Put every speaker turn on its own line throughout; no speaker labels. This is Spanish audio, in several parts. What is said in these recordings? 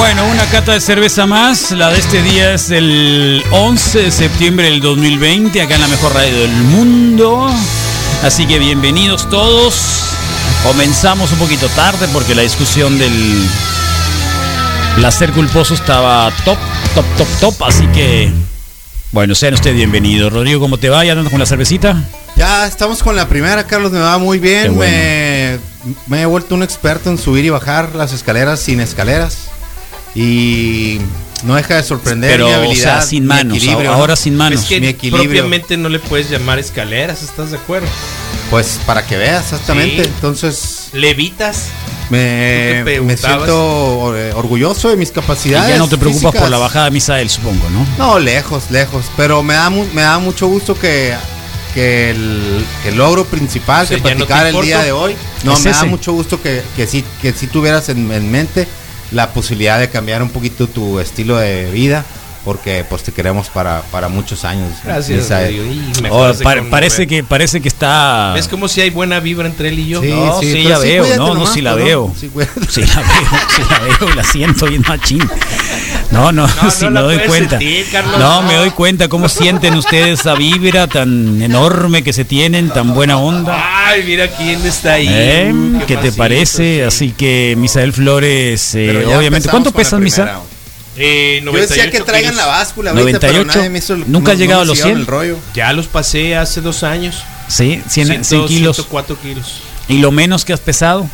Bueno, una cata de cerveza más. La de este día es el 11 de septiembre del 2020, acá en la mejor radio del mundo. Así que bienvenidos todos. Comenzamos un poquito tarde porque la discusión del placer culposo estaba top, top, top, top. Así que, bueno, sean ustedes bienvenidos. Rodrigo, ¿cómo te va? ¿Ya andas con la cervecita?
Ya estamos con la primera, Carlos, me va muy bien. Me, me he vuelto un experto en subir y bajar las escaleras sin escaleras. Y no deja de sorprender
Pero,
mi
o
habilidad.
sea, sin
mi
manos,
equilibrio,
ahora
¿no?
sin manos.
Es que
mi equilibrio.
propiamente no le puedes llamar escaleras, ¿estás de acuerdo?
Pues para que veas, exactamente.
Sí.
Entonces,
Levitas.
me,
¿Tú te
me siento eh, orgulloso de mis
Y
capacidades.
ya no te preocupas
físicas.
por la bajada de Misael, supongo, ¿no?
No, lejos, lejos. Pero me da, mu- me da mucho gusto que, que, el, que el logro principal
O sea,
que
no
platicar el día de hoy, no,
Es
me da mucho gusto que, que, sí, que sí tuvieras en, en mente la posibilidad de cambiar un poquito tu estilo de vida, porque pues te queremos para, para muchos años.
Gracias. Y
Oh, pa- parece que parece que está
Es como si hay buena vibra entre él y yo.
Sí,
No, sí, ya veo, no, no,
nomás,
sí la
pues,
veo.
Sí.
Sí la veo, sí la veo, la siento bien machín. No, no,
No,
sí
no
me doy cuenta.
sentir, Carlos,
no,
no.
me doy cuenta cómo sienten ustedes esa vibra tan enorme que se tienen, tan buena onda.
Ay, mira quién está ahí.
¿Eh?
Uh,
¿Qué te
pasito,
parece?
sí.
Así que Misael Flores, eh, obviamente. ¿Cuánto pesas, Misa?
primera.
Eh,
Yo decía
98
que traigan
kilos.
la báscula ahorita,
98.
pero nadie me hizo el-
Nunca has
no-
llegado
no
a los
me siguieron
100.
el rollo.
Ya los pasé hace dos años.
Sí, 100, 100
Ciento-
kilos.
104 kilos.
¿Y lo menos que has pesado?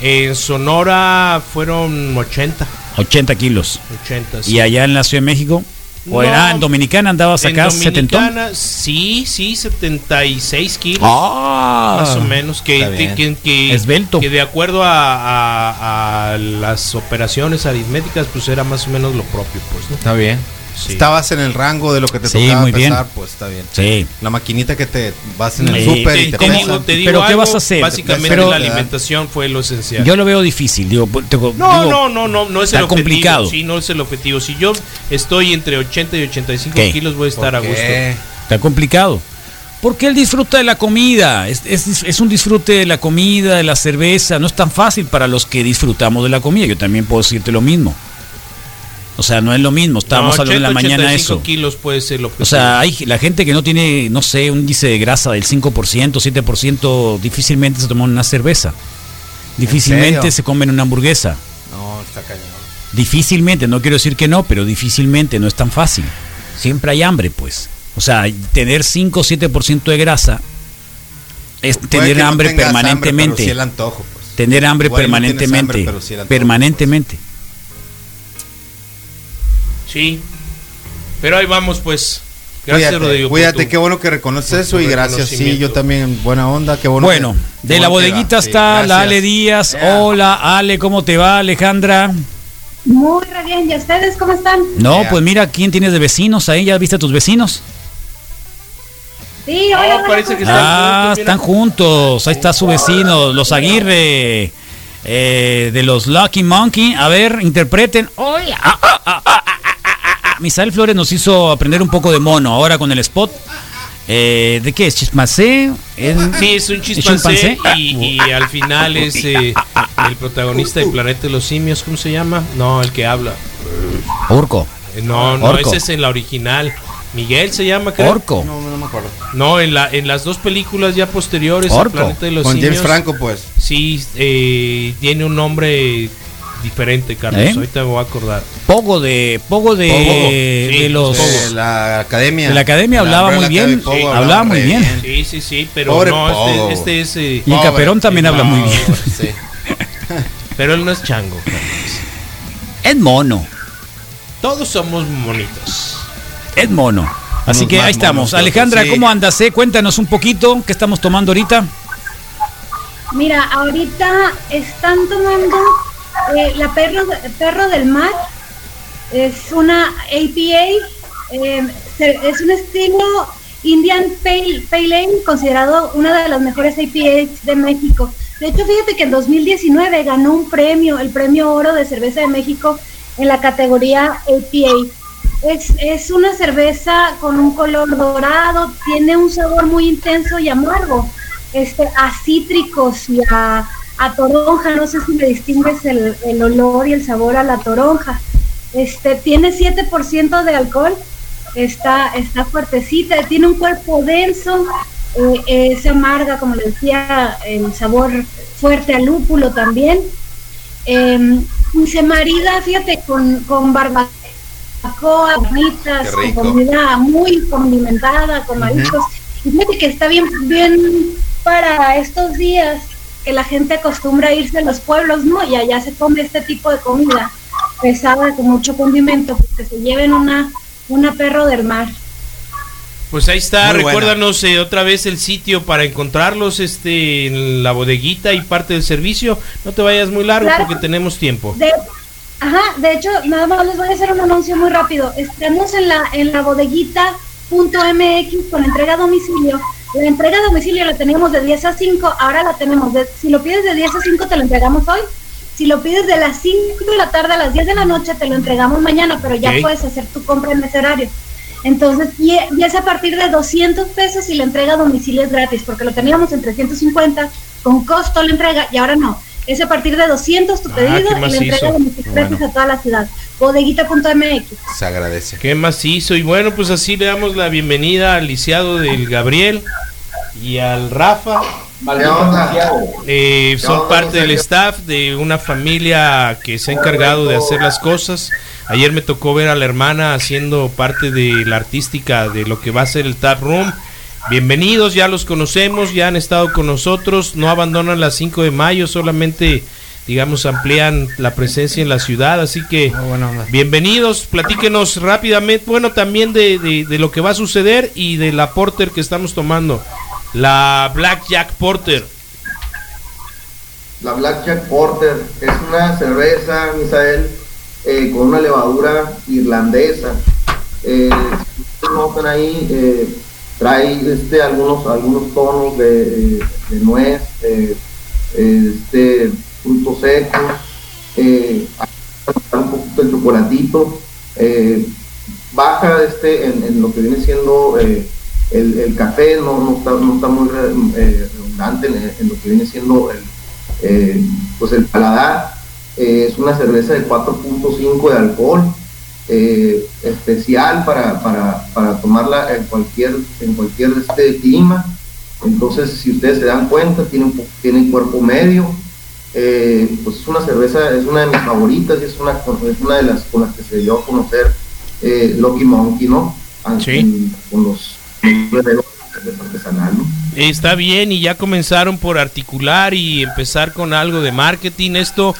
En Sonora fueron 80.
80 kilos.
80 sí.
¿Y allá en la Ciudad de México? ¿O
No.
en, ah, en Dominicana andabas
En
acá, 70?
Dominicana, sí, sí, 76 kilos.
Ah,
más o menos que, que, que-
Esbelto.
que de acuerdo a, a- a las operaciones aritméticas pues era más o menos lo propio pues ¿no?
Está bien.
Sí.
Estabas en el rango de lo que te
Sí,
tocaba
muy bien.
pues está bien.
Sí.
La maquinita que te vas en el
Sí,
súper
te,
y te,
te digo, te digo
Pero ¿qué vas a hacer?
básicamente
Pero-
la alimentación fue lo esencial
Yo lo veo difícil, digo, te-
no,
digo,
no, no, no, no es
está
el objetivo.
complicado.
Sí, no es el objetivo. Si yo estoy entre 80 y 85
¿Qué?
kilos, voy a estar a
¿Por
gusto.
qué?
Está complicado. Porque él disfruta de la comida, es, es- es un disfrute de la comida, de la cerveza, no es tan fácil para los que disfrutamos de la comida, yo también puedo decirte lo mismo. O sea, no es lo mismo, estábamos
No,
hablando en la
80,
mañana
85
eso.
kilos puede ser lo
O sea, hay la gente que no tiene, no sé, un índice de grasa del 5%, 7%, difícilmente se toma una cerveza. Difícilmente se comen una hamburguesa.
No, está cañón.
Difícilmente, no quiero decir que no, pero difícilmente no es tan fácil. Siempre hay hambre, pues. O sea, tener 5 o 7% de grasa es
Puede
tener
que no
hambre permanentemente.
pero sí el antojo, pues.
Tener hambre
Igual no tienes
permanentemente.
hambre, pero sí el antojo,
permanentemente.
Sí. Pero ahí vamos, pues. Gracias,
Cuídate,
Rodrigo.
cuídate,
tu-
qué bueno que reconoces eso y gracias. Sí, yo también, buena onda, qué bueno.
Bueno,
que-
de la bodeguita.
Sí,
está la. Ale Díaz. Hola, Ale, ¿cómo te va, Alejandra?
Muy re bien, ¿y ustedes cómo están?
No, pues mira, ¿quién tienes de vecinos ahí? ¿Ya viste a tus vecinos?
Sí,
Ah,
hola, hola,
parece
¿cómo
que
están?
Ah,
juntos,
están juntos. Ahí está su vecino, los Aguirre, eh, de los Lucky Monkey. A ver, interpreten. Oye, ah, ah, ah, ah, ah, ah, ah, ah. Misael Flores nos hizo aprender un poco de mono ahora con el spot. Eh, ¿De qué es? ¿Chismacé? ¿Es-
Sí, es un
¿Es
chimpancé
chimpancé?
y, y al final es eh, el protagonista de Planeta de los Simios, ¿cómo se llama? No, el que habla.
Orco.
Eh, No, no,
Orco.
ese es en la original. Miguel se llama, creo.
Orco.
No, no me acuerdo.
No, en, la, en las dos películas ya posteriores
Orco.
Planeta de los
Con
Simios.
James Franco, pues.
Sí, eh, tiene un nombre diferente, Carlos.
¿Eh?
Ahorita me voy a acordar.
Pogo de. Pogo de.
Pogo, sí,
de los.
De la academia.
De la academia
La
hablaba muy bien, hablaba muy bien.
Sí, sí, sí, pero
Pobre
no,
Pogo.
este, este es... eh,
Y el. Caperón también habla muy bien.
Sí.
pero él no es chango. Carlos.
Es mono.
Todos somos monitos.
Es mono. Así
Unos
que ahí estamos.
monos
Alejandra. ¿cómo andas? eh? Cuéntanos un poquito qué estamos tomando ahorita.
Mira, ahorita están tomando eh, la perro, perro del mar. Es una APA, se- es un estilo Indian Pale, Pale Ale, considerado una de las mejores APAs de México. De hecho, fíjate que en 2019 ganó un premio, el premio oro de cerveza de México en la categoría APA. Es, es una cerveza con un color dorado, tiene un sabor muy intenso y amargo, este, a cítricos y a, a toronja, no sé si me distingues el, el olor y el sabor a la toronja. Este, tiene 7% de alcohol, está, está fuertecita, tiene un cuerpo denso, eh, eh, se amarga, como le decía, el sabor fuerte al lúpulo también. Se marida, fíjate, con, con barbacoa, con comida muy condimentada, con mariscos. Fíjate que está bien, bien para estos días que la gente acostumbra a irse a los pueblos, ¿no? Y allá se come este tipo de comida pesada con mucho condimento, pues que se lleven una, una perro del mar.
Pues ahí está, recuérdanos eh, otra vez el sitio para encontrarlos este en la bodeguita y parte del servicio. No te vayas muy largo porque tenemos tiempo.
De, ajá, de hecho, nada más les voy a hacer un anuncio muy rápido. Estamos en la en la bodeguita.mx con entrega a domicilio. La entrega a domicilio la teníamos de 10 a 5, ahora la tenemos de si lo pides de 10 a 5 te lo entregamos hoy. Si lo pides de las 5 de la tarde a las 10 de la noche te lo entregamos mañana, pero ya puedes hacer tu compra en ese horario. Entonces, y, es a partir de 200 pesos y la entrega a domicilio es gratis, porque lo teníamos en 350 con costo la entrega y ahora no. Es a partir de 200 tu ah, pedido y la entrega domicilio gratis a toda la ciudad. Bodeguita.mx.
Se agradece.
Qué macizo. Y bueno, pues así le damos la bienvenida al lisiado del Gabriel y al Rafa. Eh, son parte del staff de una familia que se ha encargado de hacer las cosas. Ayer me tocó ver a la hermana haciendo parte de la artística de lo que va a ser el Tap Room. Bienvenidos, ya los conocemos, ya han estado con nosotros, no abandonan las 5 de mayo, solamente digamos amplían la presencia en la ciudad, así que ah, bienvenidos, platíquenos rápidamente, bueno, también de, de, lo que va a suceder y de la porter que estamos tomando, la Black Jack Porter.
La Black Jack Porter es una cerveza, Misael, eh, con una levadura irlandesa. Eh, notan ahí, eh, trae este, algunos, algunos tonos de, nuez, este, frutos secos, un poquito el chocolatito, baja este en, lo que viene siendo el, café, no, no, está, no está muy redundante en, lo que viene siendo el, pues el paladar. Eh, es una cerveza de 4.5 de alcohol, eh, especial para, para, para, tomarla en cualquier, en cualquier este clima. Entonces, si ustedes se dan cuenta, tiene, tiene cuerpo medio. Eh, pues es una cerveza, es una de mis favoritas y es una, es una de las con las que se dio a conocer Lucky Monkey, ¿no?
Sí.
Con los artesanal, ¿no?
Está bien, y ya comenzaron por articular y empezar con algo de marketing. Esto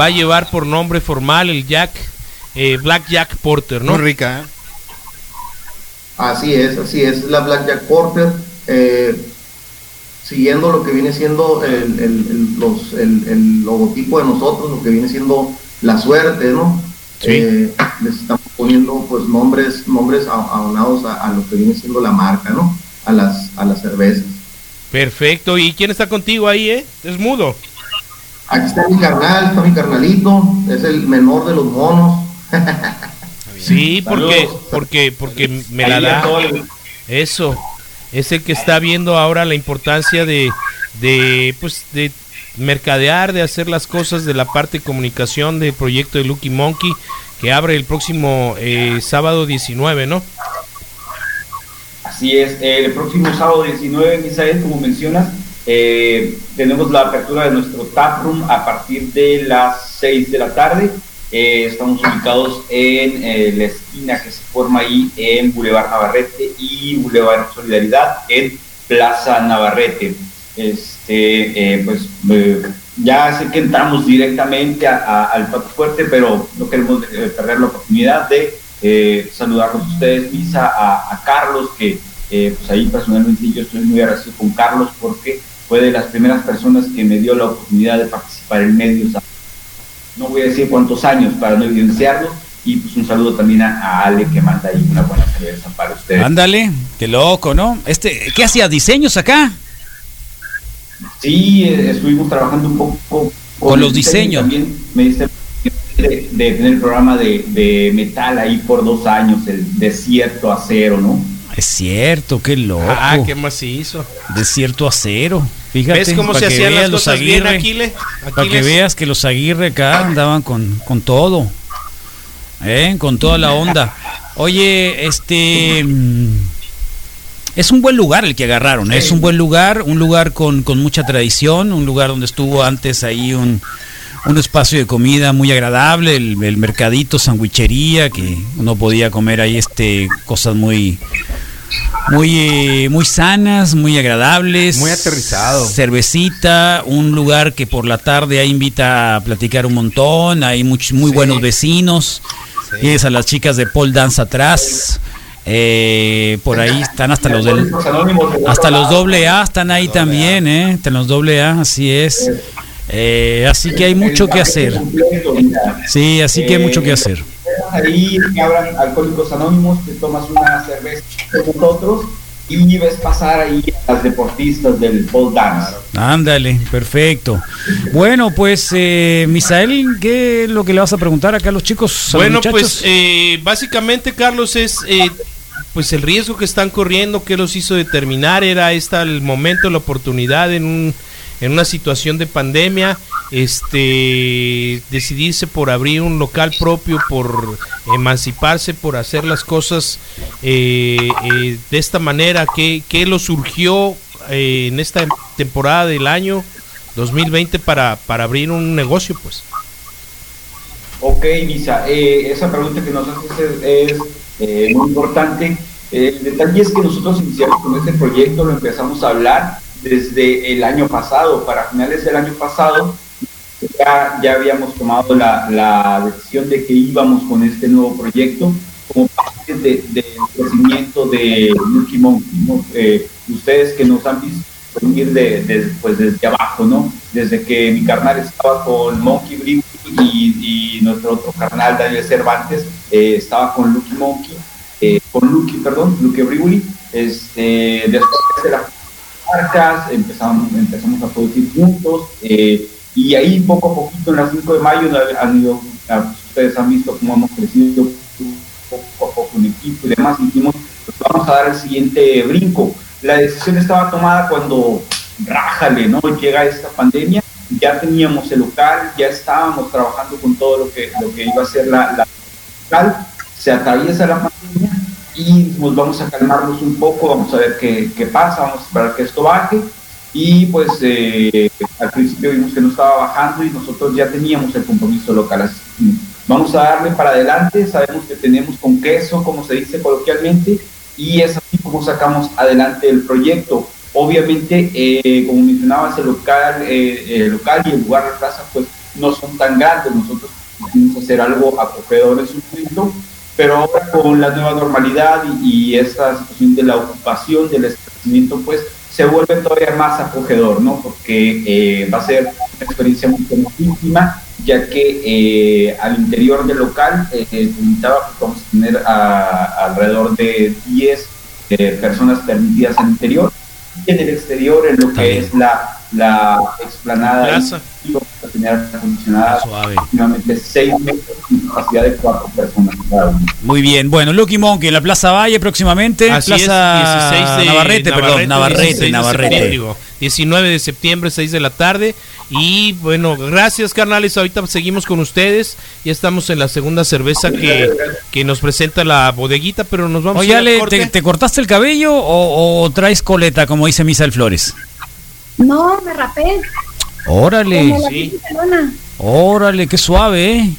va a llevar por nombre formal el Jack, eh, Black Jack Porter, ¿no?
Muy rica, ¿eh?
Así es, así es, la Black Jack Porter, eh, siguiendo lo que viene siendo el, el, los, el, logotipo de nosotros, lo que viene siendo la suerte, ¿no?
Sí.
les estamos poniendo pues nombres, nombres aunados a, a, lo que viene siendo la marca, ¿no? A las, a las cervezas.
Perfecto, ¿y quién está contigo ahí, eh? Es mudo.
Aquí está mi carnal, está mi carnalito, es el menor de los monos.
sí, porque, porque, porque me la da. Eso, es el que está viendo ahora la importancia de, de, pues, de mercadear, de hacer las cosas de la parte de comunicación del proyecto de Lucky Monkey, que abre el próximo eh, sábado 19, ¿no?
Así es, el próximo sábado 19, Misael, como mencionas, eh, tenemos la apertura de nuestro tap room a partir de las 6 de la tarde. Eh, estamos ubicados en eh, la esquina que se forma ahí en Boulevard Navarrete y Boulevard Solidaridad en Plaza Navarrete. Este, pues ya sé que entramos directamente al plato fuerte, pero no queremos perder la oportunidad de saludarlos a ustedes, Misa, a, a Carlos, que pues ahí personalmente yo estoy muy agradecido con Carlos porque fue de las primeras personas que me dio la oportunidad de participar en medios. No voy a decir cuántos años para no evidenciarlo. Y pues un saludo también a, Ale que manda ahí una buena cerveza para ustedes.
Ándale, qué loco, ¿no? Este, ¿Qué hacía? ¿Diseños acá?
Sí, eh, estuvimos trabajando un poco
con, los diseños.
También me diste de, de, tener el programa de, de, metal ahí por dos años, el desierto acero, ¿no?
Es cierto, qué loco.
Ah, qué macizo.
Desierto acero. Fíjate.
¿Ves cómo se
que
hacían las
los
cosas bien,
Aguirre,
Aquile?
Para que
Aquiles.
veas que los Aguirre acá andaban con, con todo. ¿Eh? Con toda la onda. Oye, este. mm, Es un buen lugar el que agarraron. ¿eh? Es un buen lugar, un lugar con, con mucha tradición, un lugar donde estuvo antes ahí un, un espacio de comida muy agradable, el, el mercadito, sandwichería, que uno podía comer ahí este cosas muy muy eh, muy sanas, muy agradables,
Muy aterrizado.
cervecita, un lugar que por la tarde ahí invita a platicar un montón, hay much- muy
Sí.
buenos vecinos, tienes a las chicas de Paul Dance atrás, eh, por ahí están hasta los del, hasta los doble A están ahí también, eh, están los doble A, así es, Eh, así que hay mucho que hacer, sí, así que hay mucho que hacer.
Ahí que abran Alcohólicos Anónimos, te tomas una cerveza con nosotros y ves pasar ahí a las deportistas del pole dance.
Ándale, perfecto. Bueno, pues, eh, Misael, ¿qué es lo que le vas a preguntar acá a los chicos? a los
Bueno, pues eh, básicamente, Carlos, es eh, pues el riesgo que están corriendo, que los hizo determinar, era esta el momento, la oportunidad en un en una situación de pandemia, este decidirse por abrir un local propio, por emanciparse, por hacer las cosas eh, eh, de esta manera, ¿qué, qué lo surgió eh, en esta temporada del año 2020 para, para abrir un negocio, pues?
Ok, Lisa, eh, esa pregunta que nos haces es, muy importante. El detalle es que nosotros iniciamos con este proyecto, lo empezamos a hablar desde el año pasado. Para finales del año pasado ya, ya habíamos tomado la, la decisión de que íbamos con este nuevo proyecto como parte de- del crecimiento de Lucky Monkey. Eh, ustedes que nos han visto venir de, de- pues desde abajo, ¿no? Desde que mi carnal estaba con Monkey Brew y, nuestro otro carnal, Daniel Cervantes, eh, estaba con Lucky Monkey, eh, con Lucky, perdón, Lucky Brewery. Este, después de las marcas, empezamos, empezamos a producir juntos, eh, y ahí poco a poquito, en las 5 de mayo, han ido, ustedes han visto cómo hemos crecido poco a poco en equipo y demás, y dijimos, pues vamos a dar el siguiente brinco. La decisión estaba tomada cuando, rájale, ¿no? Llega esta pandemia, ya teníamos el local, ya estábamos trabajando con todo lo que, lo que iba a ser la, la local, se atraviesa la pandemia y pues vamos a calmarnos un poco, vamos a ver qué, qué pasa, vamos a esperar que esto baje y pues eh, al principio vimos que no estaba bajando y nosotros ya teníamos el compromiso local. Así vamos a darle para adelante, sabemos que tenemos con queso, como se dice coloquialmente, y es así como sacamos adelante el proyecto. Obviamente, eh, como mencionabas, el local, eh, el local y el lugar de plaza pues no son tan grandes, nosotros quisimos hacer algo acogedor en su momento, pero ahora con la nueva normalidad y, y esta situación de la ocupación, del establecimiento, pues se vuelve todavía más acogedor, ¿no? Porque eh, va a ser una experiencia muy íntima, ya que eh, al interior del local, eh, limitaba, pues vamos a tener a- alrededor de 10 eh, personas permitidas en el interior, y en el exterior, en lo que es la, la explanada,
Plaza.
y tener acondicionada
Suave.
aproximadamente 6 metros y capacidad de 4 personas cada uno.
Muy bien, bueno, Lucky Monkey en la Plaza Valle próximamente,
Así
Plaza
es, 16 de
Navarrete, perdón, Navarrete,
16 de
Navarrete.
septiembre, digo, 19 de septiembre, 6 de la tarde. Y bueno, gracias carnales, ahorita seguimos con ustedes. Ya estamos en la segunda cerveza que, que nos presenta la bodeguita, pero nos vamos
Oye,
a corte.
¿te, te cortaste el cabello o, o traes coleta, como dice Misael Flores?
No, me rapé.
Órale,
Como la
sí.
órale, qué suave, ¿eh?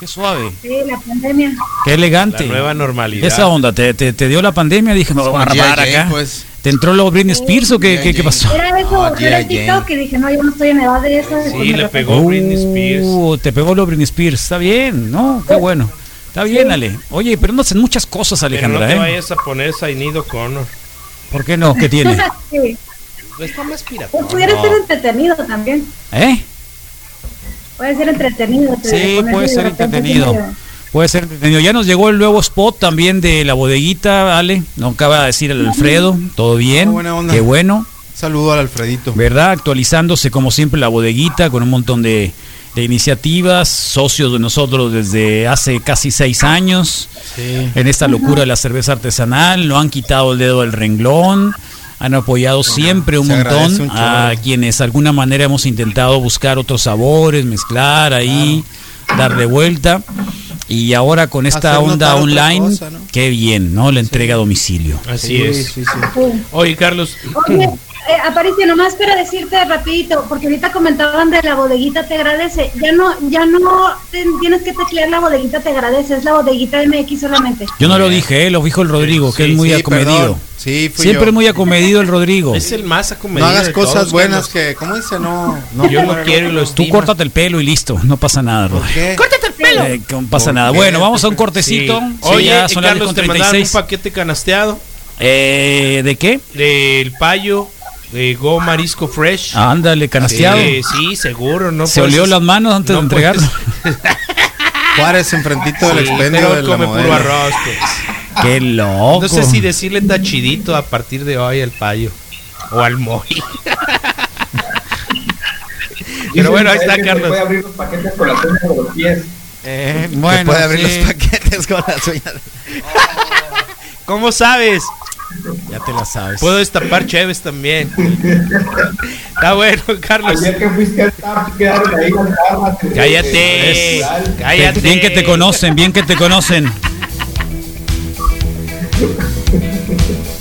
Qué suave,
Sí, la pandemia.
qué elegante.
La nueva normalidad.
Esa onda, ¿te, te, te dio la pandemia? Dije, me voy a.
Jane,
acá.
pues.
¿Te entró lo Britney Spears o qué, qué, qué pasó?
Era eso,
No,
era el. TikTok y dije, no, yo no estoy en edad de eso.
Sí,
pues
le pegó Britney Spears.
Uh, te pegó lo Britney Spears. Está bien, ¿no? Qué bueno. Está bien, Ale. Oye, pero no hacen muchas cosas,
Pero no
Alejandra,
te
¿eh?
vayas a poner Sainido Connor.
¿Por qué no? ¿Qué tiene?
Sí.
Está más pirata.
Pues pudiera ser entretenido también.
¿Eh?
Puede ser entretenido. te-
Sí, puede
de
ser entretenido. Puede ser entretenido. Ya nos llegó el nuevo spot también de la bodeguita, Ale. Nos acaba de decir el Alfredo. Todo bien.
Ah, buena onda.
Qué bueno.
Saludo al Alfredito.
¿Verdad? Actualizándose como siempre la bodeguita con un montón de, de iniciativas, socios de nosotros desde hace casi seis años en esta locura de la cerveza artesanal, no han quitado el dedo del renglón, han apoyado siempre un
Se
montón
un
a quienes de alguna manera hemos intentado buscar otros sabores, mezclar ahí, darle vuelta. Y ahora con esta
Hacer
onda online,
cosa, ¿no?
qué bien, ¿no? La entrega a domicilio.
Así
Sí,
es.
sí, sí.
Sí.
Oye, Carlos,
Oye, eh, Aparicio, nomás para decirte rapidito, porque ahorita comentaban de la bodeguita te agradece. Ya no, ya no te- tienes que teclear la bodeguita te agradece, es la bodeguita MX solamente.
Yo no lo dije, ¿eh? lo dijo el Rodrigo, que
Sí,
es muy
Sí,
acomedido.
perdón. Sí, fui
Siempre
yo.
muy acomedido el Rodrigo.
es el más acomedido.
No hagas
de
cosas
todos,
buenas que, ¿cómo dice? No, no
Yo
muero,
quiero y lo
Tú córtate el pelo y listo, no pasa nada,
¿Por
Rodrigo.
qué?
Eh, que no pasa
¿Por
nada. Bueno, vamos a un cortecito. Sí,
Oye,
ya
eh,
son
Carlos, te mandaron un
10:36.
paquete canasteado
Eh, ¿De qué?
del payo de Go Marisco Fresh.
Ándale, canasteado.
Sí, sí, seguro, no
Se olió las manos antes
no
de entregarlo.
Juárez enfrentito del
Sí,
expendio
pero
de la
come puro arroz, pues.
Qué loco.
No sé si decirle tachidito a partir de hoy al payo o al Moy. Pero bueno, ahí está Carlos.
Puede abrir los paquetes con la punta de los pies.
Eh, bueno,
puede abrir
sí.
los paquetes con las uñas.
¿Cómo sabes?
Ya te la sabes.
Puedo destapar Cheves también. Está bueno, Carlos.
Ayer que fuiste al TAP, quedaron ahí.
Cállate. Cállate.
Bien que te conocen, bien que te conocen.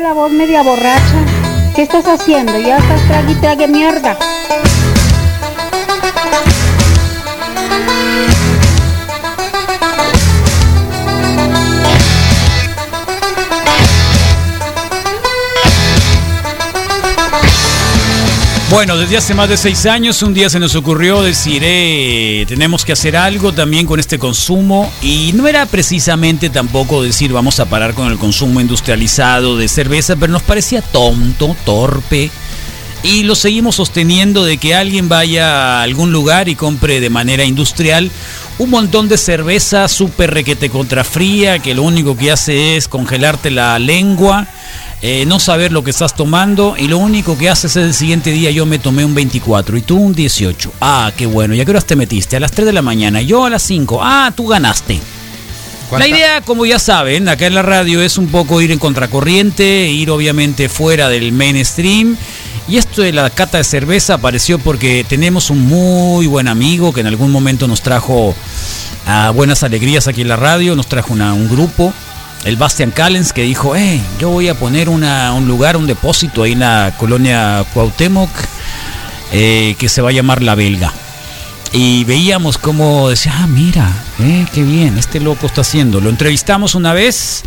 la voz media borracha. ¿Qué estás haciendo? Ya estás trague y mierda.
Bueno, desde hace más de seis años, un día se nos ocurrió decir, eh, tenemos que hacer algo también con este consumo. Y no era precisamente tampoco decir, vamos a parar con el consumo industrializado de cerveza, pero nos parecía tonto, torpe. Y lo seguimos sosteniendo de que alguien vaya a algún lugar y compre de manera industrial un montón de cerveza súper requete contrafría, que lo único que hace es congelarte la lengua, eh, no saber lo que estás tomando y lo único que haces es el siguiente día yo me tomé un 24 y tú un 18. Ah, qué bueno. ¿Y a qué horas te metiste? A las 3 de la mañana, yo a las 5. Ah, tú ganaste. La
¿Cuánta-
idea, como ya saben, acá en la radio es un poco ir en contracorriente, ir obviamente fuera del mainstream. Y esto de la cata de cerveza apareció porque tenemos un muy buen amigo que en algún momento nos trajo a buenas alegrías aquí en la radio, nos trajo una- un grupo, el Bastian Callens, que dijo, hey, yo voy a poner una- un lugar, un depósito ahí en la colonia Cuauhtémoc, eh, que se va a llamar La Belga. Y veíamos cómo decía, ah, mira, eh, qué bien, este loco está haciendo. Lo entrevistamos una vez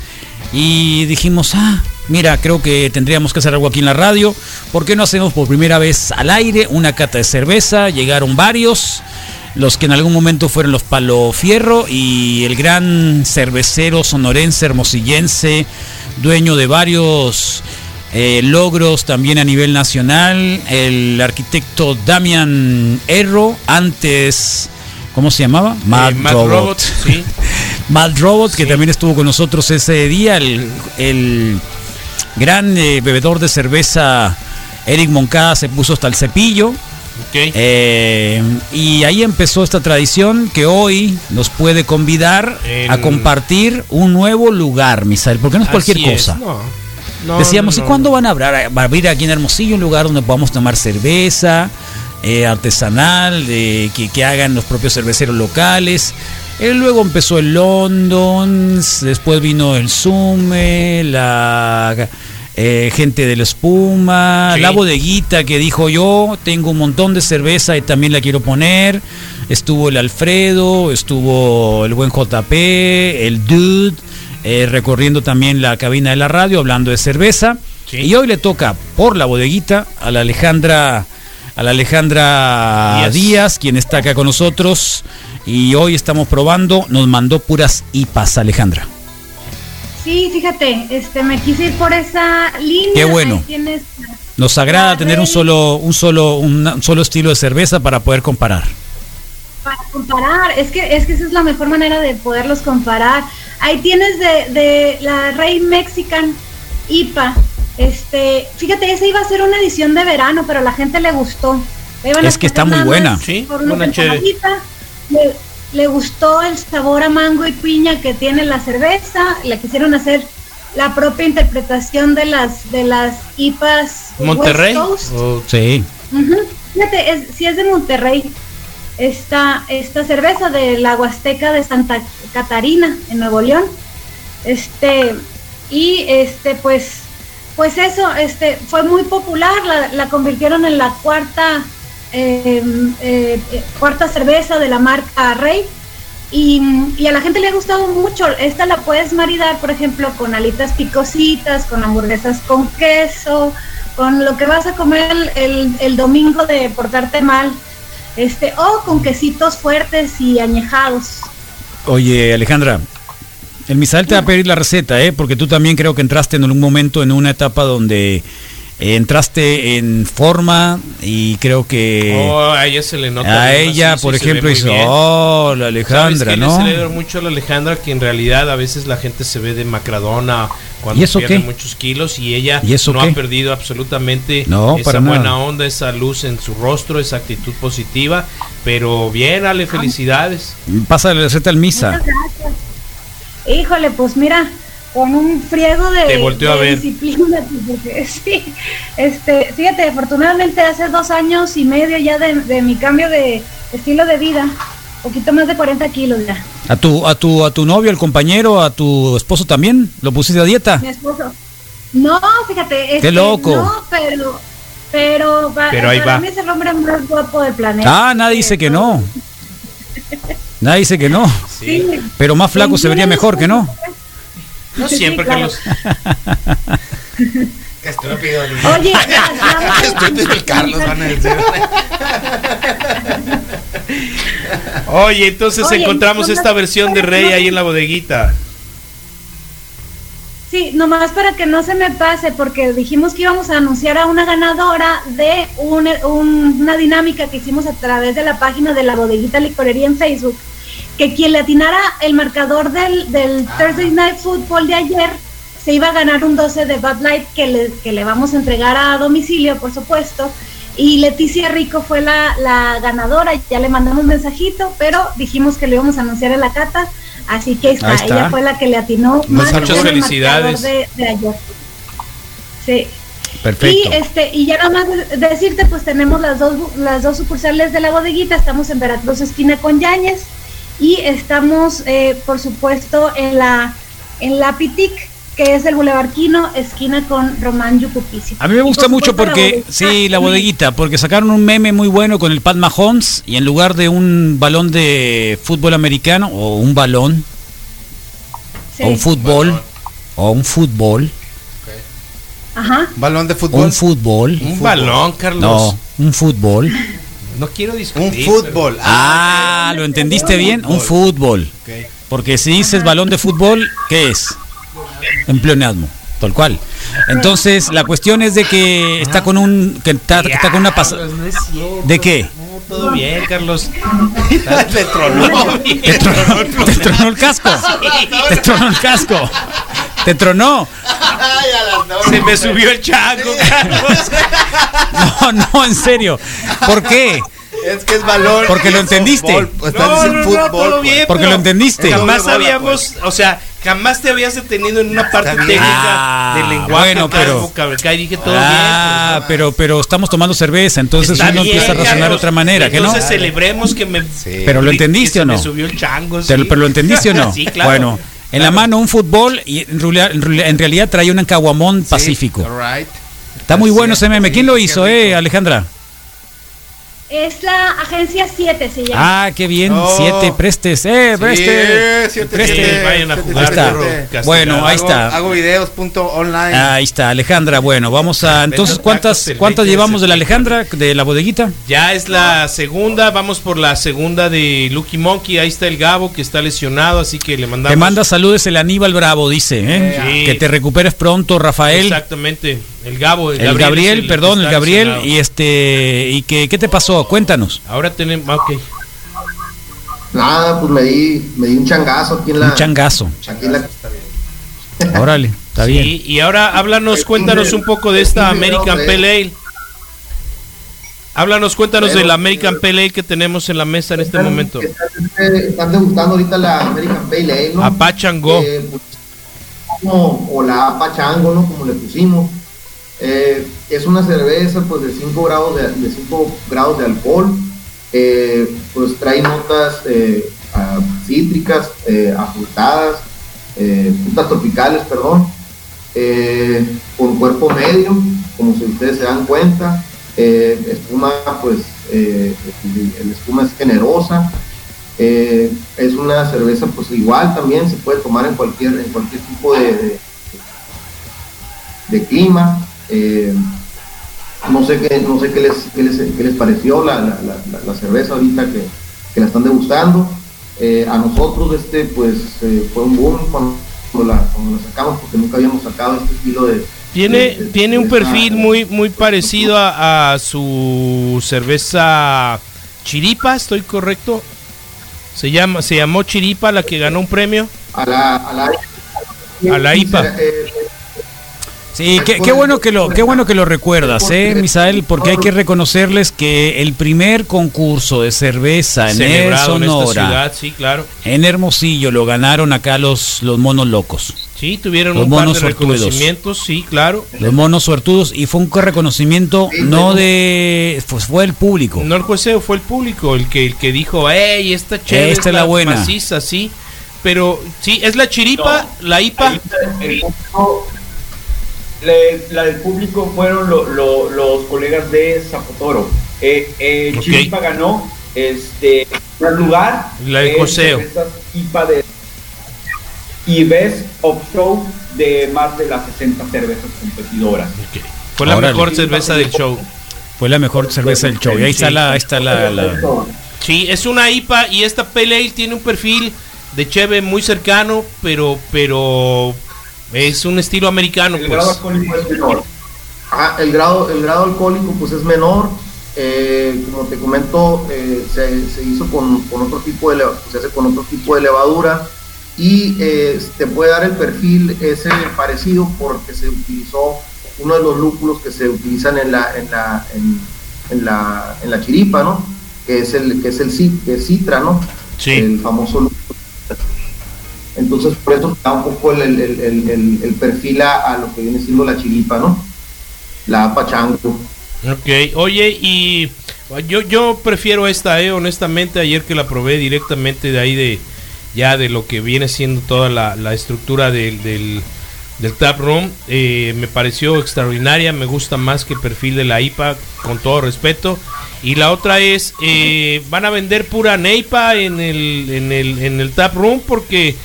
y dijimos, ah, mira, creo que tendríamos que hacer algo aquí en la radio. ¿Por qué no hacemos por primera vez al aire una cata de cerveza? Llegaron varios, los que en algún momento fueron los Palo Fierro y el gran cervecero sonorense, hermosillense, dueño de varios eh, logros también a nivel nacional. El arquitecto Damian Erro, antes, ¿cómo se llamaba? Mad,
Eh, Mad
Robot.
Robot, sí.
Mad Robot, que también estuvo con nosotros ese día. El, el gran eh, bebedor de cerveza Eric Moncada se puso hasta el cepillo. Eh, y ahí empezó esta tradición que hoy nos puede convidar
En-
a compartir un nuevo lugar, Misael, porque no es cualquier
Así es,
cosa.
no, no,
Decíamos,
no,
¿y cuándo van a abrir, va a abrir aquí en Hermosillo un lugar donde podamos tomar cerveza eh, artesanal, que, que hagan los propios cerveceros locales? Eh, luego empezó el London, después vino el Sume, la eh, gente de la espuma, la bodeguita que dijo yo tengo un montón de cerveza y también la quiero poner. Estuvo el Alfredo, estuvo el buen JP, el Dude, eh, recorriendo también la cabina de la radio hablando de cerveza. Y hoy le toca por la bodeguita a la Alejandra, a la Alejandra Díaz, quien está acá con nosotros. Y hoy estamos probando, nos mandó puras IPAs, Alejandra.
Sí, fíjate, este, me quise ir por esa línea.
Qué bueno. Nos agrada tener un solo, un solo, un solo estilo de cerveza para poder comparar.
Para comparar, es que, es que esa es la mejor manera de poderlos comparar. Ahí tienes de, de la Rey Mexican IPA. Este, fíjate, esa iba a ser una edición de verano, pero a la gente le gustó.
Es que está muy buena. Sí,
una le gustó el sabor a mango y piña que tiene la cerveza, le quisieron hacer la propia interpretación de las de las IPAs
Monterrey.
Oh, sí.
Fíjate, si es de Monterrey, esta, esta cerveza de la Huasteca de Santa Catarina, en Nuevo León. Este, y este, pues, pues eso, este, fue muy popular, la, la convirtieron en la cuarta Em, eh, cuarta cerveza de la marca Rey. Y, a la gente le ha gustado mucho. Esta la puedes maridar, por ejemplo, con alitas picositas, con hamburguesas con queso, con lo que vas a comer el, domingo de portarte mal, este, o con quesitos fuertes y añejados.
Oye, Alejandra, el Misael te va a pedir la receta, ¿eh? porque tú también creo que entraste en algún momento en una etapa donde entraste en forma y creo que
oh, a ella se le nota
a ella por ejemplo hizo oh la Alejandra no
le celebro mucho a la Alejandra que en realidad a veces la gente se ve de macradona cuando pierde muchos kilos y ella no ha perdido absolutamente no, esa buena onda esa luz en su rostro esa actitud positiva. Pero bien Ale felicidades.
Pasa la receta al misa.
Híjole pues mira con un friego de,
disciplina.
sí, este, fíjate, afortunadamente hace dos años y medio ya de, mi cambio de estilo de vida, poquito más de 40 kilos ya.
¿A tu, a tu, a tu novio, al compañero, a tu esposo también? ¿Lo pusiste a dieta?
Mi esposo. No, fíjate.
Qué este, loco.
No, pero, pero,
pero ahí
para
va.
mí es el hombre más guapo del planeta.
Ah, nadie dice que no. Nadie dice que no. Sí. Pero más flaco se vería mejor que no.
No siempre, Carlos.
Estúpido.
Oye,
estúpido el Carlos, van a decir.
Oye, entonces encontramos esta versión de Rey ahí en la bodeguita.
Sí, nomás para que no se me pase, porque dijimos que íbamos a anunciar a una ganadora de una dinámica que hicimos a través de la página de la bodeguita licorería en Facebook que quien le atinara el marcador del, del Thursday Night Football de ayer se iba a ganar un 12 de Bud Light que le, que le vamos a entregar a domicilio, por supuesto. Y Leticia Rico fue la, la ganadora, ya le mandamos un mensajito, pero dijimos que lo íbamos a anunciar en la cata, así que está, ella fue la que le atinó
más muchas felicidades
de, de ayer. Sí.
Perfecto.
Y este y ya nada más decirte, pues tenemos las dos las dos sucursales de la bodeguita, estamos en Veracruz esquina con Yañez y estamos, eh, por supuesto, en la, en la Pitic, que es el Boulevardino, esquina con Román Yucupici.
A mí me gusta mucho porque, sí, la bodeguita, porque sacaron un meme muy bueno con el Pat Mahomes y en lugar de un balón de fútbol americano o un balón o un fútbol o un fútbol.
Ajá.
Balón de fútbol.
Un fútbol.
Un, balón, Carlos.
No, un fútbol.
No quiero discutir.
Un fútbol.
Ah, ¿lo entendiste bien? Un fútbol. Porque si dices balón de fútbol, ¿qué es? Empleonasmo, tal cual. Entonces, la cuestión es de que está con un que está, con una pasada. ¿De qué?
todo bien, Carlos.
te tronó.
Te tronó, el casco. Te tronó el casco. Te tronó.
Se me subió el chango, Carlos.
No, no, en serio. ¿Por qué?
Es que es valor.
Porque lo entendiste.
Pues, no, no, no, todo bien,
Porque lo entendiste.
Jamás habíamos, o sea, jamás te habías detenido en una parte técnica
ah,
del lenguaje.
Bueno, pero.
Y dije todo
ah, bien. pero, pero estamos tomando cerveza, entonces uno empieza a razonar de otra manera, ¿que no?
Entonces celebremos que me.
Pero lo entendiste o no.
Me subió el chango.
Pero lo entendiste o no.
sí, claro.
Bueno. En la mano un fútbol y en realidad, trae un caguamón pacífico. Está muy bueno ese meme. ¿Quién lo hizo, eh, Alejandra?
Es la agencia 7, se llama.
Ah, qué bien. 7 prestes. Eh, prestes.
Sí,
Prestes.
vayan a jugar,
Ahí está. Bueno, ahí está.
Hago videos punto online.
Ahí está, Alejandra. Bueno, vamos a. Entonces, ¿cuántas, cuántas
20 de
llevamos de la. Alejandra, de la bodeguita?
Ya es la segunda, vamos por la segunda de Lucky Monkey. Ahí está el Gabo que está lesionado, así que le mandamos.
Te manda saludos el Aníbal Bravo, dice. ¿eh?
Sí.
Que te recuperes pronto, Rafael.
Exactamente, el Gabo.
El Gabriel,
es el
perdón,
que
el
está
Gabriel. Y este. ¿Y qué, qué te pasó? Cuéntanos.
Ahora tenemos. ah, Ok.
Nada, pues me di, me di un changazo aquí en la.
Un changazo.
Aquí en la
Órale, está bien.
Sí, y ahora háblanos, cuéntanos un poco de esta American Pale Ale. Háblanos, cuéntanos de la American Pale Ale que tenemos en la mesa en este
Están-
momento.
Están, están degustando ahorita la American Pale Ale, ¿no?
Apachango.
Eh, pues, o la Apachango, ¿no? Como le pusimos. Eh, es una cerveza pues de 5 grados de, 5 grados de alcohol. Eh, pues trae notas eh, ah, cítricas, afrutadas, frutas tropicales, perdón. Con cuerpo medio, como si ustedes se dan cuenta. Espuma, pues, el espuma es generosa. Es una cerveza, pues igual también se puede tomar en cualquier, en cualquier tipo de, de clima. Eh, no sé qué, no sé qué les, qué les, qué les pareció la, la, la- la cerveza ahorita que, que la están degustando. Eh, a nosotros este pues eh, fue un boom cuando la, cuando la sacamos porque nunca habíamos sacado este estilo de,
Tiene,
de- de
tiene un perfil muy, muy parecido a, a su cerveza Chiripa, ¿estoy correcto? Se llama, se llamó Chiripa la que ganó un premio.
a la, a la,
A la IPA.
Eh,
Sí, qué, qué bueno que lo, qué bueno que lo recuerdas, eh, Misael, porque hay que reconocerles que el primer concurso de cerveza en el
celebrado en esta
Sonora,
ciudad, sí, claro.
en Hermosillo, lo ganaron acá los, los monos locos,
Sí, tuvieron
Los
un par de
monos sortudos.
reconocimientos, sí, claro.
los monos suertudos, y fue un reconocimiento no de, pues fue el público.
No el jueceo, fue el público el que, el que dijo, hey, esta chévere
Esta es la buena".
maciza, sí. Pero sí, es la chiripa, la IPA.
El la del público fueron lo- lo- los colegas de Zapotoro. Eh, eh,
Ok.
Chiripa ganó este primer lugar.
La coseo.
cervezas IPA de y Best of Show de más de las 60 cervezas competidoras.
Fue la mejor cerveza del show.
Fue la mejor cerveza del show. Y ahí está la, ahí está la, la-
Sí, es una IPA y esta Pale Ale tiene un perfil de cheve muy cercano, pero pero es un estilo americano,
El grado
pues.
alcohólico es menor.
Ajá, el grado, el grado alcohólico pues es menor. eh, como te comento, eh, se, se hizo con, con otro tipo de se hace con otro tipo de levadura y eh, te puede dar el perfil ese parecido porque se utilizó uno de los lúpulos que se utilizan en la en la en, en la en la chiripa, ¿no? Que es el que es el citra, ¿no?
Sí.
El famoso lúpulo. Entonces por eso da un poco el, el- el- el- perfil a, a lo que viene siendo la chiripa, ¿no? La pachango.
Ok, oye, y yo, yo prefiero esta, eh, honestamente, ayer que la probé directamente de ahí de ya de lo que viene siendo toda la, la estructura del, del, del tap room, eh, me pareció extraordinaria, me gusta más que el perfil de la IPA, con todo respeto. Y la otra es, eh, van a vender pura Neipa en el, en el, en el tap room porque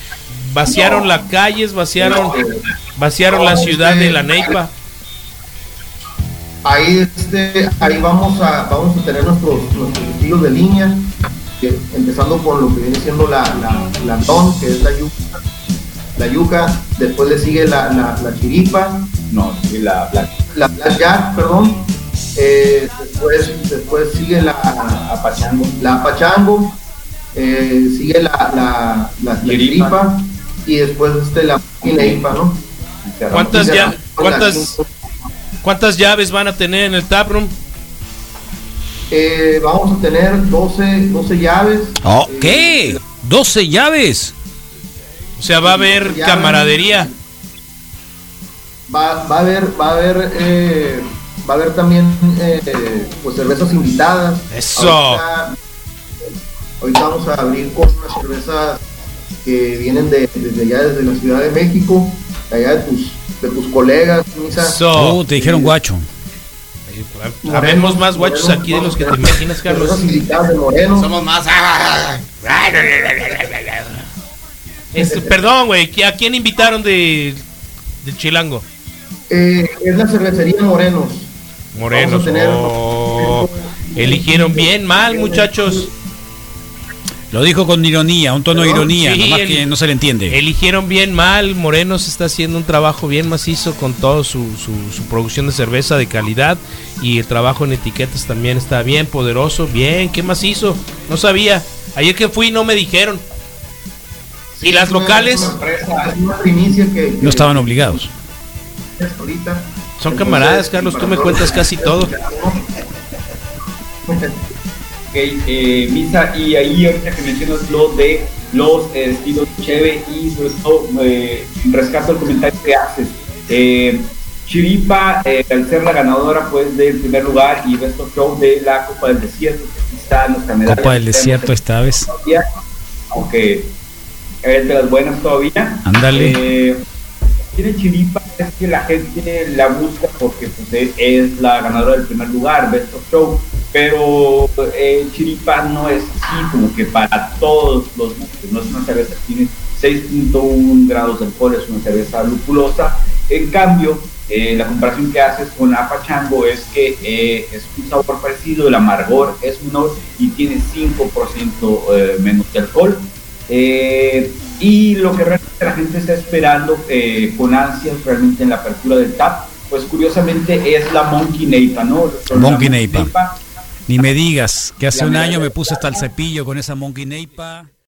vaciaron las calles, vaciaron, vaciaron la ciudad de la Neipa.
Ahí, este, ahí vamos a, vamos a tener nuestros, nuestros estilos de línea, que- empezando con lo que viene siendo la, la, la don, que es la yuca, la yuca, después le sigue la, la, la chiripa,
No, sí, la, la
la blackjack, perdón, eh, después, después sigue la,
apachango.
la pachango, eh, sigue la, la, la, la
Chiripa.
Y después este, la neipa, ¿no?
¿Cuántas
Y
ya, cuántas, cuántas llaves van a tener en el taproom?
Eh, vamos a tener 12, 12 llaves.
Oh,
Eh,
¿Qué? ¿12 llaves?
O sea, va a haber camaradería.
va, va a haber, va a haber, eh, va a haber también eh, pues cervezas invitadas.
Eso.
Ahorita, ahorita vamos a abrir con unas cervezas que vienen de, desde allá, desde la Ciudad de México, allá de tus, de tus colegas, Misa.
So,
Oh, te dijeron guacho.
Habemos más guachos aquí de los que te imaginas, Carlos.
Los invitados de Moreno.
Somos más.
Este, perdón, güey, ¿a quién invitaron de, de Chilango?
Eh, es la cervecería Morenos.
Morenos.
Tener-
oh, eligieron bien, mal, muchachos.
Lo dijo con ironía, un tono de ironía,
Sí,
nomás
el-
que no se le entiende.
Eligieron bien mal, Morenos está haciendo un trabajo bien macizo con toda su, su, su producción de cerveza de calidad y el trabajo en etiquetas también está bien poderoso, bien, ¿qué macizo? No sabía, ayer que fui no me dijeron. ¿Y las locales?
Es una, empresa, es una primicia que, que-
No estaban obligados.
ahorita.
Son camaradas, Carlos, tú me cuentas casi todo.
Ok, eh, Misa, y ahí ahorita que mencionas lo de los eh, estilos Cheve y sobre todo eh, rescato el comentario que haces. Eh, Chiripa, eh, al ser la ganadora pues del primer lugar y Best of Show de la Copa del Desierto, que está nuestra medalla.
Copa del Desierto esta vez.
aunque es de las buenas todavía.
Ándale.
Eh, tiene Chiripa es que la gente la busca porque pues, es- es la ganadora del primer lugar, Best of Show, pero eh, Chiripa no es así como que para todos los gustos, no es una cerveza que tiene 6.1 grados de alcohol, es una cerveza lupulosa, en cambio eh, la comparación que haces con la Pachango es que eh, es un sabor parecido, el amargor es menor y tiene 5% eh, menos de alcohol. Eh, y lo que realmente la gente está esperando eh, con ansias realmente en la apertura del TAP, pues curiosamente es la Monkey Neipa, ¿no?
Monkey Neipa. Ni me digas que hace un año me puse hasta el cepillo con esa Monkey Neipa.